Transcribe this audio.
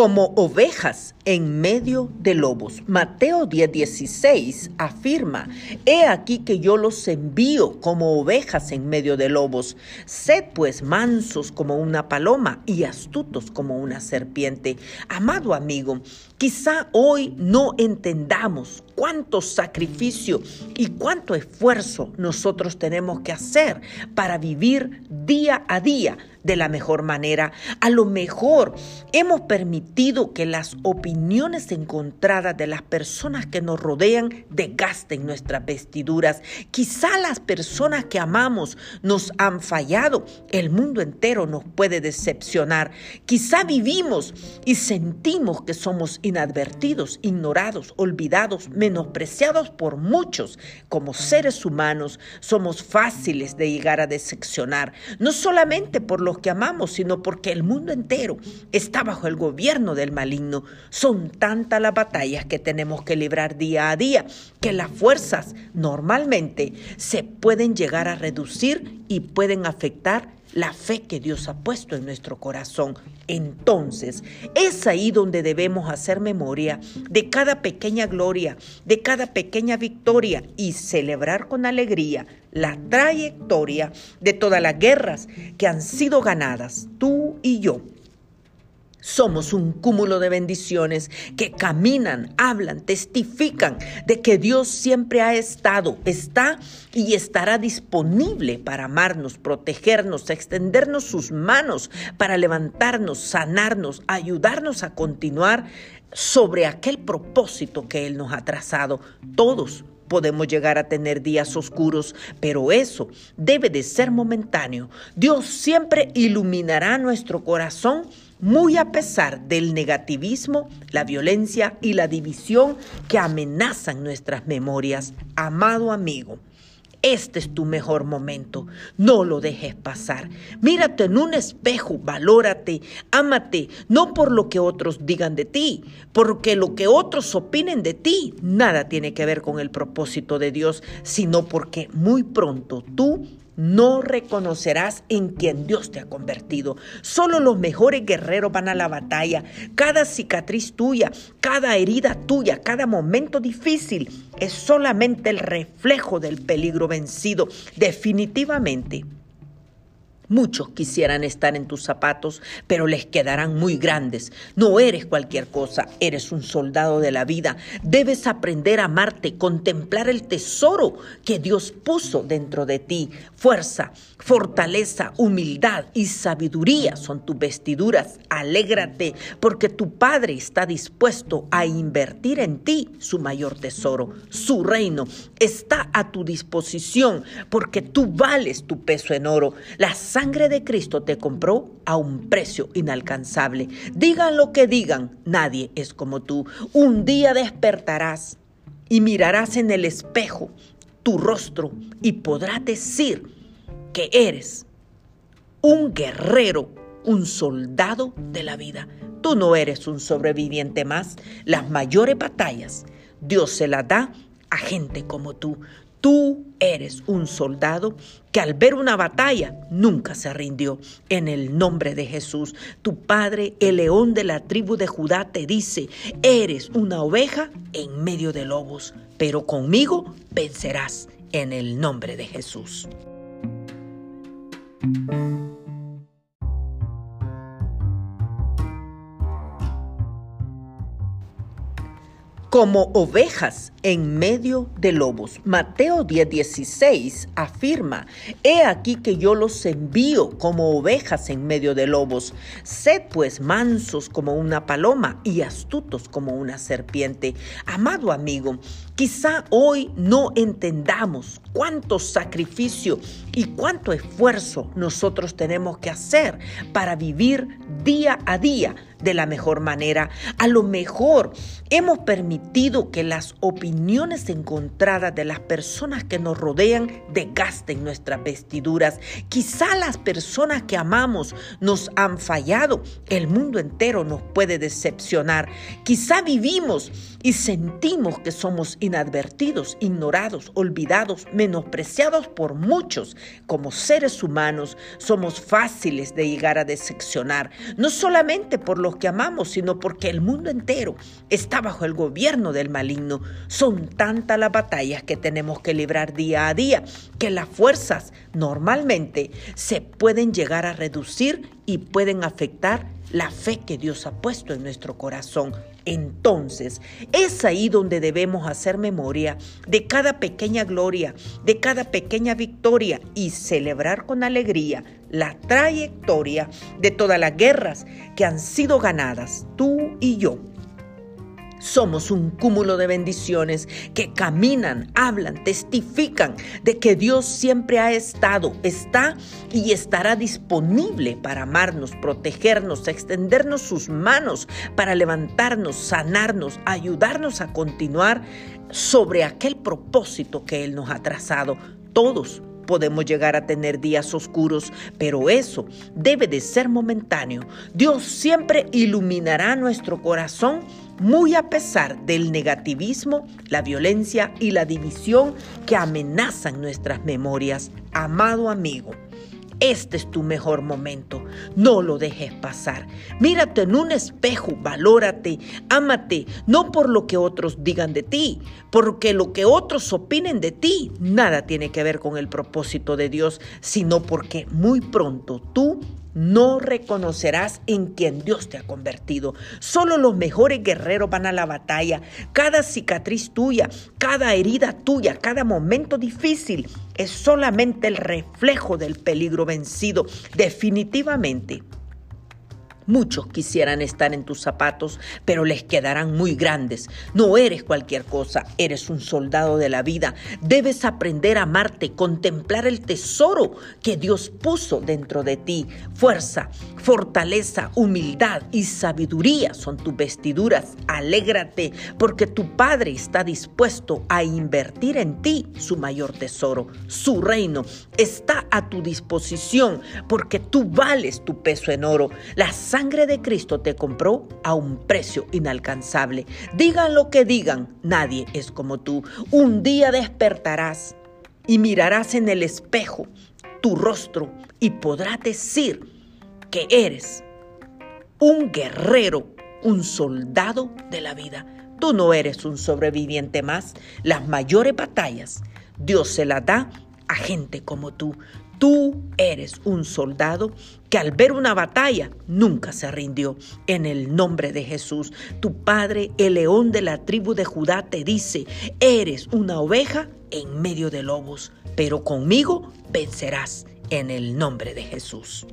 como ovejas en medio de lobos. Mateo 10:16 afirma, He aquí que yo los envío como ovejas en medio de lobos. Sed pues mansos como una paloma y astutos como una serpiente. Amado amigo, quizá hoy no entendamos cuánto sacrificio y cuánto esfuerzo nosotros tenemos que hacer para vivir día a día de la mejor manera. A lo mejor hemos permitido que las opiniones encontradas de las personas que nos rodean desgasten nuestras vestiduras. Quizá las personas que amamos nos han fallado. El mundo entero nos puede decepcionar. Quizá vivimos y sentimos que somos inadvertidos, ignorados, olvidados, menospreciados por muchos. Como seres humanos somos fáciles de llegar a decepcionar, no solamente por que amamos, sino porque el mundo entero está bajo el gobierno del maligno. Son tantas las batallas que tenemos que librar día a día que las fuerzas normalmente se pueden llegar a reducir y pueden afectar la fe que Dios ha puesto en nuestro corazón. Entonces, es ahí donde debemos hacer memoria de cada pequeña gloria, de cada pequeña victoria y celebrar con alegría la trayectoria de todas las guerras que han sido ganadas, tú y yo somos un cúmulo de bendiciones que caminan, hablan, testifican de que Dios siempre ha estado, está y estará disponible para amarnos, protegernos, extendernos sus manos, para levantarnos, sanarnos, ayudarnos a continuar sobre aquel propósito que Él nos ha trazado. Todos podemos llegar a tener días oscuros, pero eso debe de ser momentáneo. Dios siempre iluminará nuestro corazón muy a pesar del negativismo, la violencia y la división que amenazan nuestras memorias. Amado amigo, este es tu mejor momento. No lo dejes pasar. Mírate en un espejo, valórate, ámate, no por lo que otros digan de ti, porque lo que otros opinen de ti nada tiene que ver con el propósito de Dios, sino porque muy pronto tú no reconocerás en quien Dios te ha convertido. Solo los mejores guerreros van a la batalla. Cada cicatriz tuya, cada herida tuya, cada momento difícil es solamente el reflejo del peligro vencido. Definitivamente Muchos quisieran estar en tus zapatos, pero les quedarán muy grandes. No eres cualquier cosa, eres un soldado de la vida. Debes aprender a amarte, contemplar el tesoro que Dios puso dentro de ti. Fuerza, fortaleza, humildad y sabiduría son tus vestiduras. Alégrate, porque tu Padre está dispuesto a invertir en ti su mayor tesoro. Su reino está a tu disposición, porque tú vales tu peso en oro. Las sangre de Cristo te compró a un precio inalcanzable. Digan lo que digan, nadie es como tú. Un día despertarás y mirarás en el espejo tu rostro y podrás decir que eres un guerrero, un soldado de la vida. Tú no eres un sobreviviente más. Las mayores batallas Dios se las da a gente como tú. Tú eres un soldado que al ver una batalla nunca se rindió. En el nombre de Jesús, tu Padre, el león de la tribu de Judá, te dice, eres una oveja en medio de lobos, pero conmigo vencerás en el nombre de Jesús. Como ovejas en medio de lobos. Mateo 10:16 afirma, He aquí que yo los envío como ovejas en medio de lobos. Sed pues mansos como una paloma y astutos como una serpiente. Amado amigo, quizá hoy no entendamos cuánto sacrificio y cuánto esfuerzo nosotros tenemos que hacer para vivir día a día de la mejor manera. A lo mejor hemos permitido permitido que las opiniones encontradas de las personas que nos rodean desgasten nuestras vestiduras. Quizá las personas que amamos nos han fallado. El mundo entero nos puede decepcionar. Quizá vivimos y sentimos que somos inadvertidos, ignorados, olvidados, menospreciados por muchos. Como seres humanos somos fáciles de llegar a decepcionar, no solamente por los que amamos, sino porque el mundo entero está bajo el gobierno del maligno. Son tantas las batallas que tenemos que librar día a día que las fuerzas normalmente se pueden llegar a reducir y pueden afectar la fe que Dios ha puesto en nuestro corazón. Entonces, es ahí donde debemos hacer memoria de cada pequeña gloria, de cada pequeña victoria y celebrar con alegría la trayectoria de todas las guerras que han sido ganadas, tú y yo somos un cúmulo de bendiciones que caminan, hablan, testifican de que Dios siempre ha estado, está y estará disponible para amarnos, protegernos, extendernos sus manos, para levantarnos, sanarnos, ayudarnos a continuar sobre aquel propósito que Él nos ha trazado. Todos podemos llegar a tener días oscuros, pero eso debe de ser momentáneo. Dios siempre iluminará nuestro corazón muy a pesar del negativismo, la violencia y la división que amenazan nuestras memorias. Amado amigo, este es tu mejor momento. No lo dejes pasar. Mírate en un espejo, valórate, ámate, no por lo que otros digan de ti, porque lo que otros opinen de ti nada tiene que ver con el propósito de Dios, sino porque muy pronto tú no reconocerás en quien Dios te ha convertido. Solo los mejores guerreros van a la batalla. Cada cicatriz tuya, cada herida tuya, cada momento difícil es solamente el reflejo del peligro vencido. Definitivamente Muchos quisieran estar en tus zapatos, pero les quedarán muy grandes. No eres cualquier cosa, eres un soldado de la vida. Debes aprender a amarte, contemplar el tesoro que Dios puso dentro de ti. Fuerza, fortaleza, humildad y sabiduría son tus vestiduras. Alégrate porque tu Padre está dispuesto a invertir en ti su mayor tesoro. Su reino está a tu disposición porque tú vales tu peso en oro. La sangre de Cristo te compró a un precio inalcanzable. Digan lo que digan, nadie es como tú. Un día despertarás y mirarás en el espejo tu rostro y podrás decir que eres un guerrero, un soldado de la vida. Tú no eres un sobreviviente más. Las mayores batallas Dios se las da a gente como tú. Tú eres un soldado que al ver una batalla nunca se rindió. En el nombre de Jesús, tu Padre, el león de la tribu de Judá, te dice, eres una oveja en medio de lobos, pero conmigo vencerás en el nombre de Jesús.